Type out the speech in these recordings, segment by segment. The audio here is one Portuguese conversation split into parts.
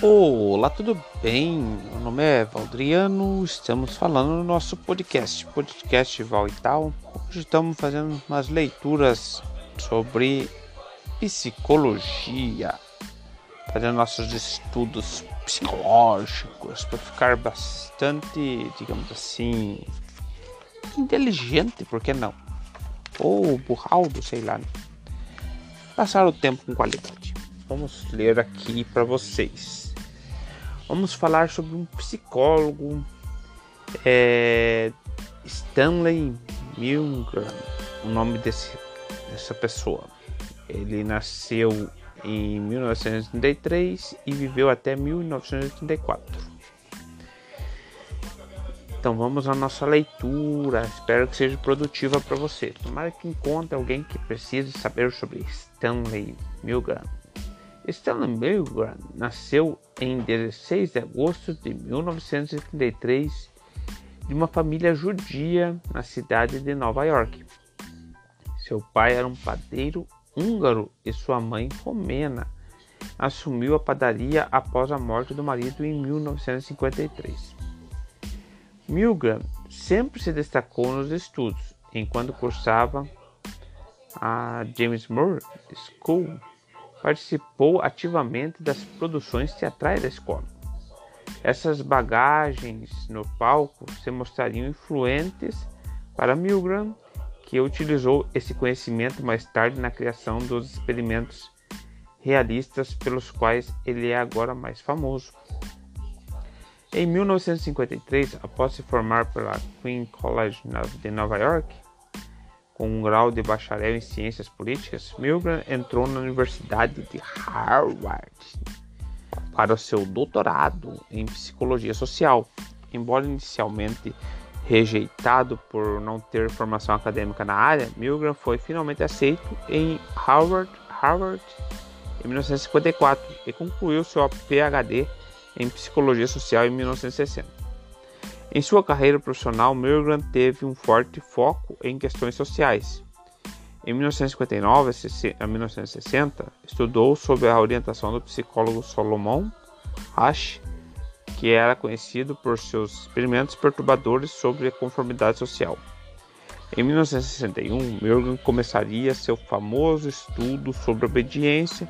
Olá, tudo bem? Meu nome é Valdriano, estamos falando no nosso podcast, podcast Val e tal. Hoje estamos fazendo umas leituras sobre psicologia, fazendo nossos estudos psicológicos para ficar bastante, digamos assim, inteligente, por que não? Ou burraldo, sei lá. Né? Passar o tempo com qualidade. Vamos ler aqui para vocês vamos falar sobre um psicólogo, é, Stanley Milgram, o nome desse, dessa pessoa. Ele nasceu em 1933 e viveu até 1984. Então vamos à nossa leitura. Espero que seja produtiva para você. Tomara que encontre alguém que precise saber sobre Stanley Milgram. Stanley Milgram nasceu em 16 de agosto de 1933 de uma família judia na cidade de Nova York. Seu pai era um padeiro húngaro e sua mãe romena. Assumiu a padaria após a morte do marido em 1953. Milgram sempre se destacou nos estudos, enquanto cursava a James Moore School participou ativamente das produções teatrais da escola. Essas bagagens no palco se mostrariam influentes para Milgram, que utilizou esse conhecimento mais tarde na criação dos experimentos realistas pelos quais ele é agora mais famoso. Em 1953, após se formar pela Queen College de Nova York, com um grau de bacharel em ciências políticas, Milgram entrou na Universidade de Harvard para o seu doutorado em psicologia social. Embora inicialmente rejeitado por não ter formação acadêmica na área, Milgram foi finalmente aceito em Harvard, Harvard em 1954 e concluiu seu PhD em psicologia social em 1960. Em sua carreira profissional, Milgram teve um forte foco em questões sociais. Em 1959 a 1960, estudou sob a orientação do psicólogo Solomon Asch, que era conhecido por seus experimentos perturbadores sobre a conformidade social. Em 1961, Milgram começaria seu famoso estudo sobre obediência,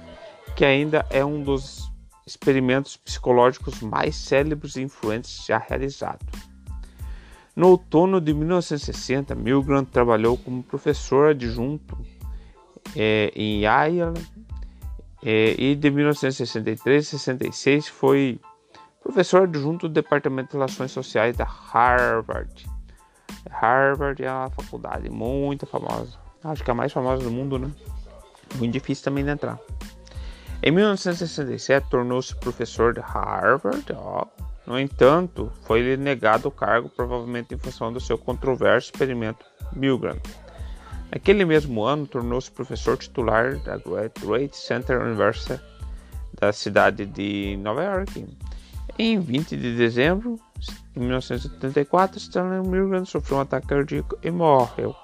que ainda é um dos experimentos psicológicos mais célebres e influentes já realizado. No outono de 1960, Milgram trabalhou como professor adjunto é, em Iowa é, e de 1963 a 66 foi professor adjunto do Departamento de Relações Sociais da Harvard. Harvard é uma faculdade muito famosa, acho que é a mais famosa do mundo, né? Muito difícil também de entrar. Em 1967 tornou-se professor de Harvard, ó, no entanto, foi-lhe negado o cargo, provavelmente em função do seu controverso experimento Milgram. Naquele mesmo ano, tornou-se professor titular da Great Center University da cidade de Nova York. Em 20 de dezembro de 1974, Stanley Milgram sofreu um ataque cardíaco e morreu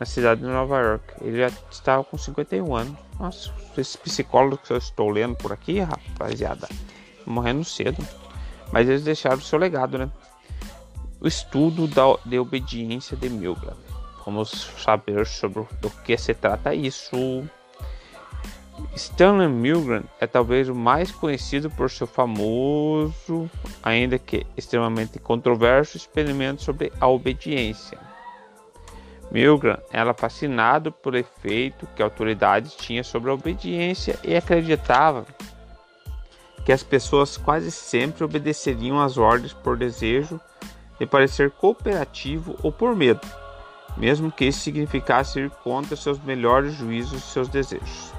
na cidade de Nova York. Ele já estava com 51 anos. Nossa, esses psicólogos que eu estou lendo por aqui, rapaziada, morrendo cedo mas eles deixaram seu legado, né? O estudo da, de obediência de Milgram. Vamos saber sobre do que se trata isso. Stanley Milgram é talvez o mais conhecido por seu famoso, ainda que extremamente controverso, experimento sobre a obediência. Milgram era fascinado pelo efeito que a autoridade tinha sobre a obediência e acreditava que as pessoas quase sempre obedeceriam às ordens por desejo de parecer cooperativo ou por medo, mesmo que isso significasse ir contra seus melhores juízos e seus desejos.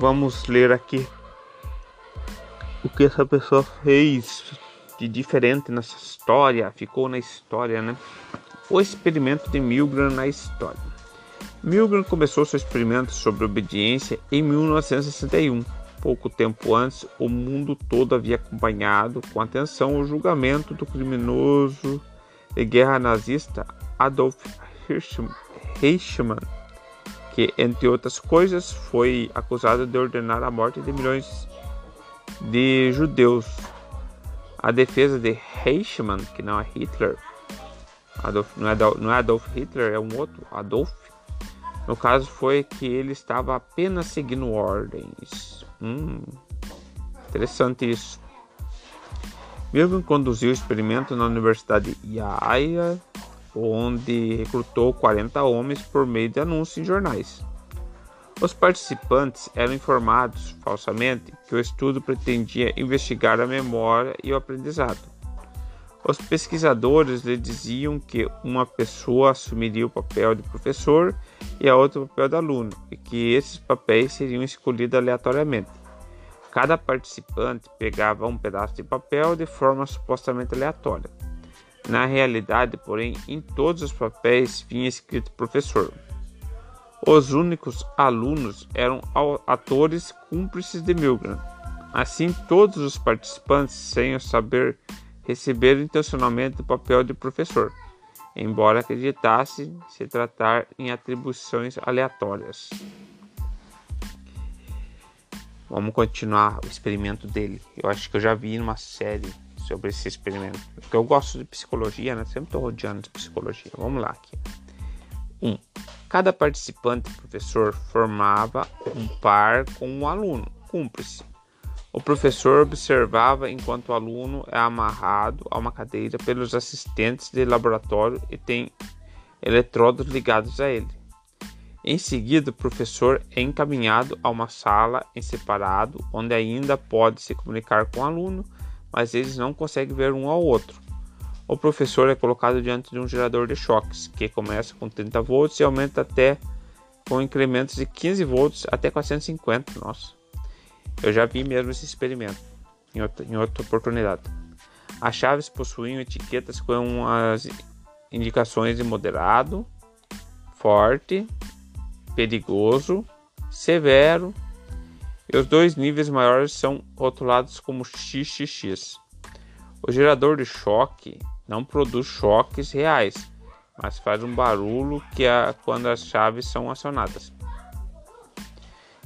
Vamos ler aqui o que essa pessoa fez de diferente nessa história, ficou na história, né? O experimento de Milgram na história. Milgram começou seu experimento sobre obediência em 1961 Pouco tempo antes, o mundo todo havia acompanhado com atenção o julgamento do criminoso de guerra nazista Adolf Eichmann, que, entre outras coisas, foi acusado de ordenar a morte de milhões de judeus. A defesa de Eichmann, que não é Hitler, Adolf, não, é não é Adolf Hitler, é um outro, Adolf. No caso foi que ele estava apenas seguindo ordens. Hum, interessante isso. Milgram conduziu o experimento na Universidade de Iowa, onde recrutou 40 homens por meio de anúncios em jornais. Os participantes eram informados falsamente que o estudo pretendia investigar a memória e o aprendizado. Os pesquisadores lhe diziam que uma pessoa assumiria o papel de professor e a outra o papel de aluno, e que esses papéis seriam escolhidos aleatoriamente. Cada participante pegava um pedaço de papel de forma supostamente aleatória. Na realidade, porém, em todos os papéis vinha escrito professor. Os únicos alunos eram atores cúmplices de Milgram. Assim, todos os participantes, sem o saber, receberam intencionalmente o papel de professor, embora acreditassem se tratar em atribuições aleatórias. Vamos continuar o experimento dele. Eu acho que eu já vi numa série sobre esse experimento. Porque eu gosto de psicologia, né? Sempre estou rodeando de psicologia. Vamos lá aqui. 1. Um, cada participante professor formava um par com um aluno, cúmplice. O professor observava enquanto o aluno é amarrado a uma cadeira pelos assistentes de laboratório e tem eletrodos ligados a ele. Em seguida, o professor é encaminhado a uma sala em separado, onde ainda pode se comunicar com o aluno, mas eles não conseguem ver um ao outro. O professor é colocado diante de um gerador de choques, que começa com 30 volts e aumenta até com incrementos de 15 volts até 450. Nossa, eu já vi mesmo esse experimento em outra, em outra oportunidade. As chaves possuem etiquetas com as indicações de moderado, forte, perigoso, severo e os dois níveis maiores são rotulados como XXX. O gerador de choque não produz choques reais, mas faz um barulho que é quando as chaves são acionadas.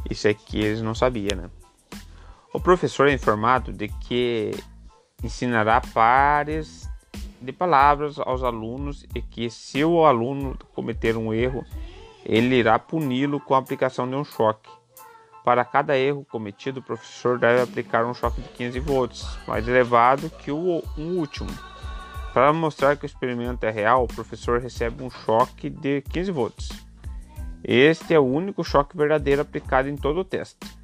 Isso aqui eles não sabiam, né? O professor é informado de que ensinará pares de palavras aos alunos e que se o aluno cometer um erro, ele irá puni-lo com a aplicação de um choque. Para cada erro cometido, o professor deve aplicar um choque de 15 volts, mais elevado que o um último. Para mostrar que o experimento é real, o professor recebe um choque de 15 volts. Este é o único choque verdadeiro aplicado em todo o teste.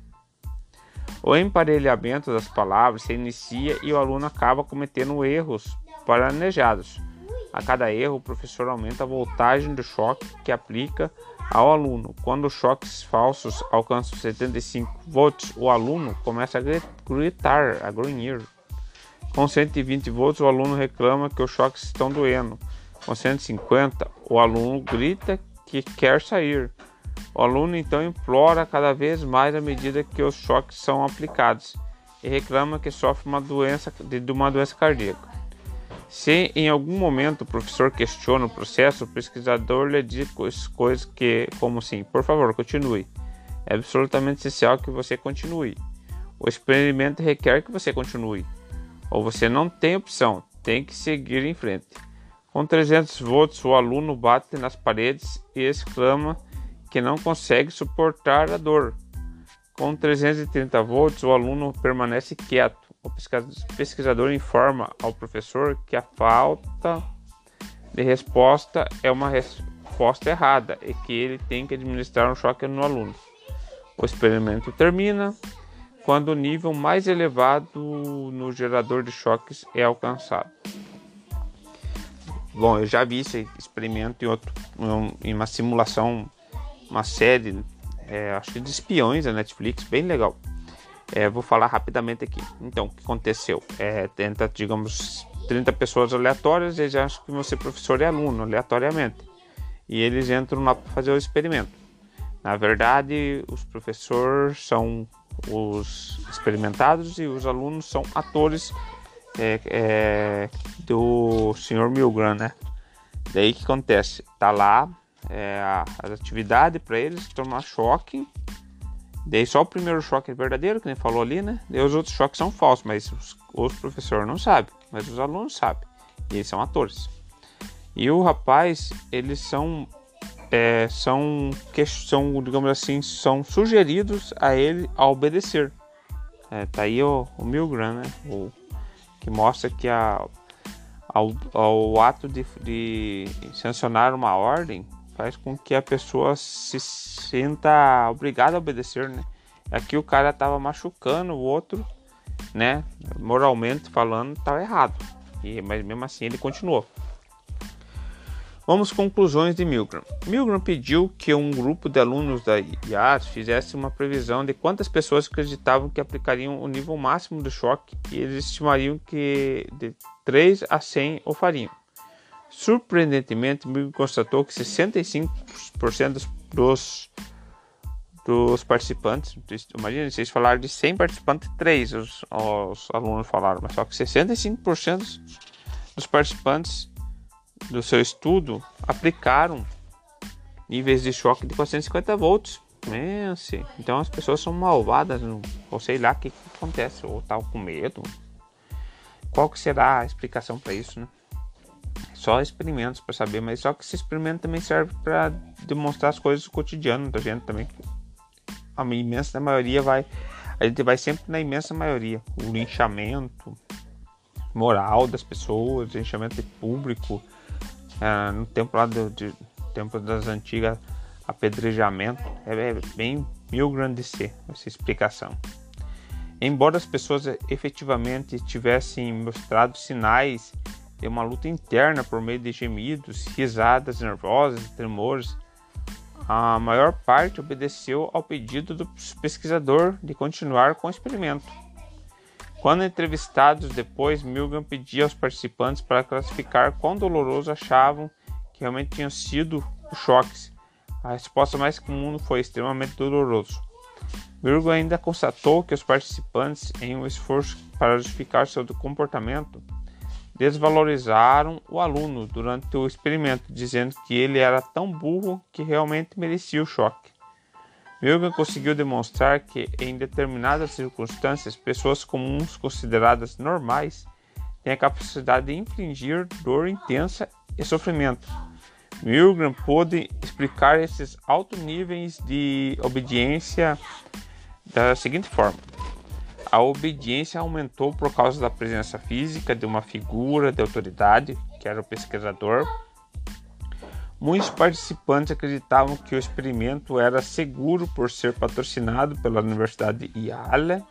O emparelhamento das palavras se inicia e o aluno acaba cometendo erros planejados. A cada erro, o professor aumenta a voltagem do choque que aplica ao aluno. Quando os choques falsos alcançam 75 volts, o aluno começa a gritar, a grunhir. Com 120 volts, o aluno reclama que os choques estão doendo. Com 150, o aluno grita que quer sair. O aluno então implora cada vez mais à medida que os choques são aplicados e reclama que sofre uma doença de uma doença cardíaca. Se em algum momento o professor questiona o processo, o pesquisador lhe diz coisas que, como assim, por favor, continue. É absolutamente essencial que você continue. O experimento requer que você continue. Ou você não tem opção, tem que seguir em frente. Com 300 volts, o aluno bate nas paredes e exclama que não consegue suportar a dor. Com 330 volts, o aluno permanece quieto o pesquisador informa ao professor que a falta de resposta é uma resposta errada e que ele tem que administrar um choque no aluno. O experimento termina quando o nível mais elevado no gerador de choques é alcançado. Bom, eu já vi esse experimento em, outro, em uma simulação, uma série, é, acho que de espiões da Netflix, bem legal. É, vou falar rapidamente aqui. Então, o que aconteceu? É, tenta, digamos, 30 pessoas aleatórias, eles acham que você é professor e aluno, aleatoriamente. E eles entram lá para fazer o experimento. Na verdade, os professores são os experimentados e os alunos são atores é, é, do Sr. Milgram, né? Daí que acontece? Tá lá é, as atividades para eles tomar choque Daí só o primeiro choque é verdadeiro, que nem falou ali, né? Daí os outros choques são falsos, mas os, os professores não sabem, mas os alunos sabem. E eles são atores. E o rapaz, eles são é, são, que, são, digamos assim, são sugeridos a ele a obedecer. É, tá aí o, o Milgram, né? O, que mostra que a, ao ato de, de sancionar uma ordem faz com que a pessoa se sinta obrigada a obedecer, né? Aqui o cara tava machucando o outro, né? Moralmente falando, estava errado. E, mas mesmo assim ele continuou. Vamos conclusões de Milgram. Milgram pediu que um grupo de alunos da IAS fizesse uma previsão de quantas pessoas acreditavam que aplicariam o nível máximo do choque e eles estimariam que de 3 a 100 o fariam. Surpreendentemente, Milgram constatou que 65% dos, dos participantes, imagina, vocês falaram de 100 participantes, 3 os, os alunos falaram, mas só que 65% dos participantes do seu estudo aplicaram níveis de choque de 450 volts. Pense. Então as pessoas são malvadas, ou sei lá o que, que, acontece, ou tal tá com medo. Qual que será a explicação para isso, né? Só experimentos para saber, mas só que esse experimento também serve para demonstrar as coisas do cotidiano da gente também. A imensa maioria vai, a gente vai sempre na imensa maioria, o linchamento moral das pessoas, linchamento público, é, no tempo lá do de, tempo das antigas apedrejamento é, é bem mil grande ser essa explicação. Embora as pessoas efetivamente tivessem mostrado sinais de uma luta interna por meio de gemidos, risadas nervosas tremores, a maior parte obedeceu ao pedido do pesquisador de continuar com o experimento. Quando entrevistados depois, Milgram pedia aos participantes para classificar quão doloroso achavam que realmente tinham sido os choques. A resposta mais comum foi extremamente doloroso. Milgram ainda constatou que os participantes, em um esforço para justificar seu comportamento, desvalorizaram o aluno durante o experimento, dizendo que ele era tão burro que realmente merecia o choque. Milgram conseguiu demonstrar que, em determinadas circunstâncias, pessoas comuns consideradas normais têm a capacidade de infligir dor intensa e sofrimento. Milgram pôde explicar esses altos níveis de obediência da seguinte forma: a obediência aumentou por causa da presença física de uma figura de autoridade, que era o pesquisador, Muitos participantes acreditavam que o experimento era seguro por ser patrocinado pela Universidade Yale.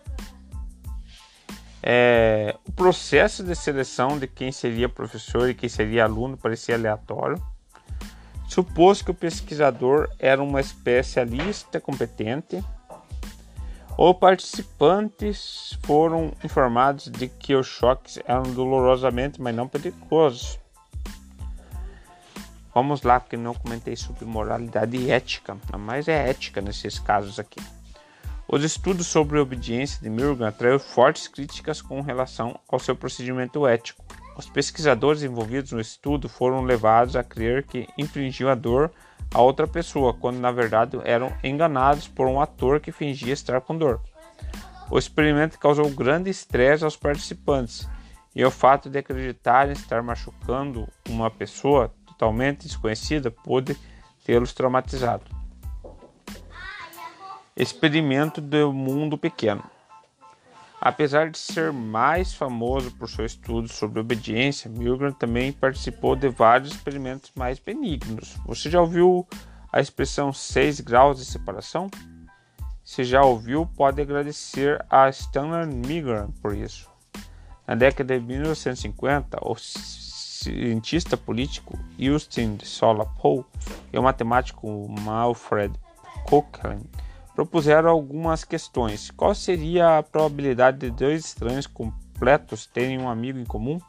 É, o processo de seleção de quem seria professor e quem seria aluno parecia aleatório. Supôs que o pesquisador era uma especialista competente. Os participantes foram informados de que os choques eram dolorosamente, mas não perigosos. Vamos lá, porque não comentei sobre moralidade e ética, mas é ética nesses casos aqui. Os estudos sobre a obediência de Milgram atraiu fortes críticas com relação ao seu procedimento ético. Os pesquisadores envolvidos no estudo foram levados a crer que infringiam a dor a outra pessoa, quando na verdade eram enganados por um ator que fingia estar com dor. O experimento causou grande estresse aos participantes, e o fato de acreditarem estar machucando uma pessoa totalmente desconhecida pôde tê-los traumatizado. Experimento do mundo pequeno. Apesar de ser mais famoso por seu estudo sobre obediência, Milgram também participou de vários experimentos mais benignos. Você já ouviu a expressão 6 graus de separação? Se já ouviu, pode agradecer a Stanley Milgram por isso. Na década de 1950, os cientista político Justin Sola-Poe e o matemático Alfred Cochrane propuseram algumas questões. Qual seria a probabilidade de dois estranhos completos terem um amigo em comum?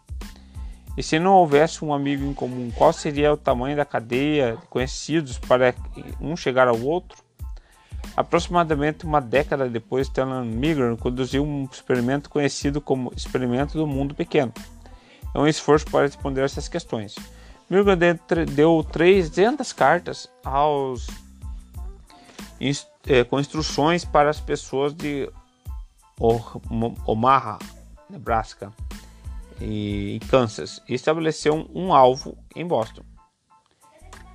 E se não houvesse um amigo em comum, qual seria o tamanho da cadeia de conhecidos para um chegar ao outro? Aproximadamente uma década depois, Stanley Milgram conduziu um experimento conhecido como experimento do mundo pequeno é um esforço para responder essas questões. Milgram deu 300 cartas aos é, com instruções para as pessoas de Omaha, Nebraska e Kansas e estabeleceu um, alvo em Boston.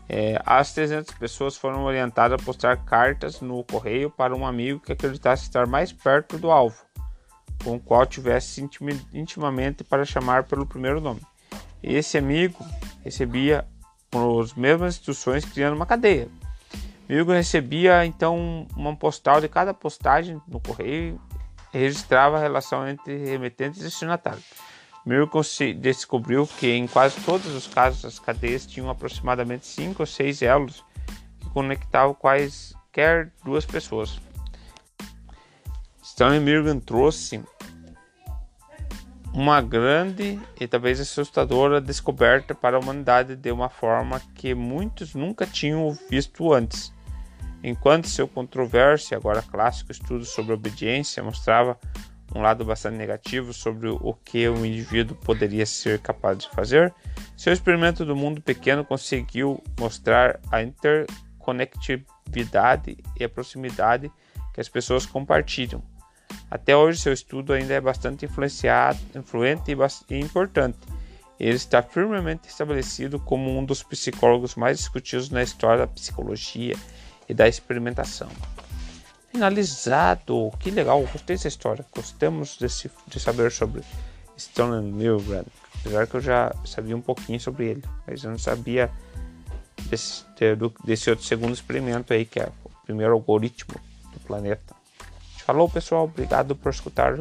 É, as 300 pessoas foram orientadas a postar cartas no correio para um amigo que acreditasse estar mais perto do alvo, com o qual tivesse intimamente para chamar pelo primeiro nome. Esse amigo recebia as mesmas instruções, criando uma cadeia. O recebia então uma postal de cada postagem no correio e registrava a relação entre remetentes e destinatário. Milton descobriu que em quase todos os casos as cadeias tinham aproximadamente cinco ou seis elos que conectavam quaisquer duas pessoas. Stanley Milgram trouxe uma grande e talvez assustadora descoberta para a humanidade de uma forma que muitos nunca tinham visto antes. Enquanto seu controverso e agora clássico estudo sobre obediência mostrava um lado bastante negativo sobre o que o indivíduo poderia ser capaz de fazer, seu experimento do mundo pequeno conseguiu mostrar a interconectividade e a proximidade que as pessoas compartilham. Até hoje, seu estudo ainda é bastante influenciado, influente e, e importante. Ele está firmemente estabelecido como um dos psicólogos mais discutidos na história da psicologia e da experimentação finalizado. Que legal, gostei dessa história. Gostamos desse, de saber sobre Stone Milgram. Apesar que eu já sabia um pouquinho sobre ele, mas eu não sabia desse, desse outro segundo experimento aí, que é o primeiro algoritmo do planeta. Falou, pessoal. Obrigado por escutar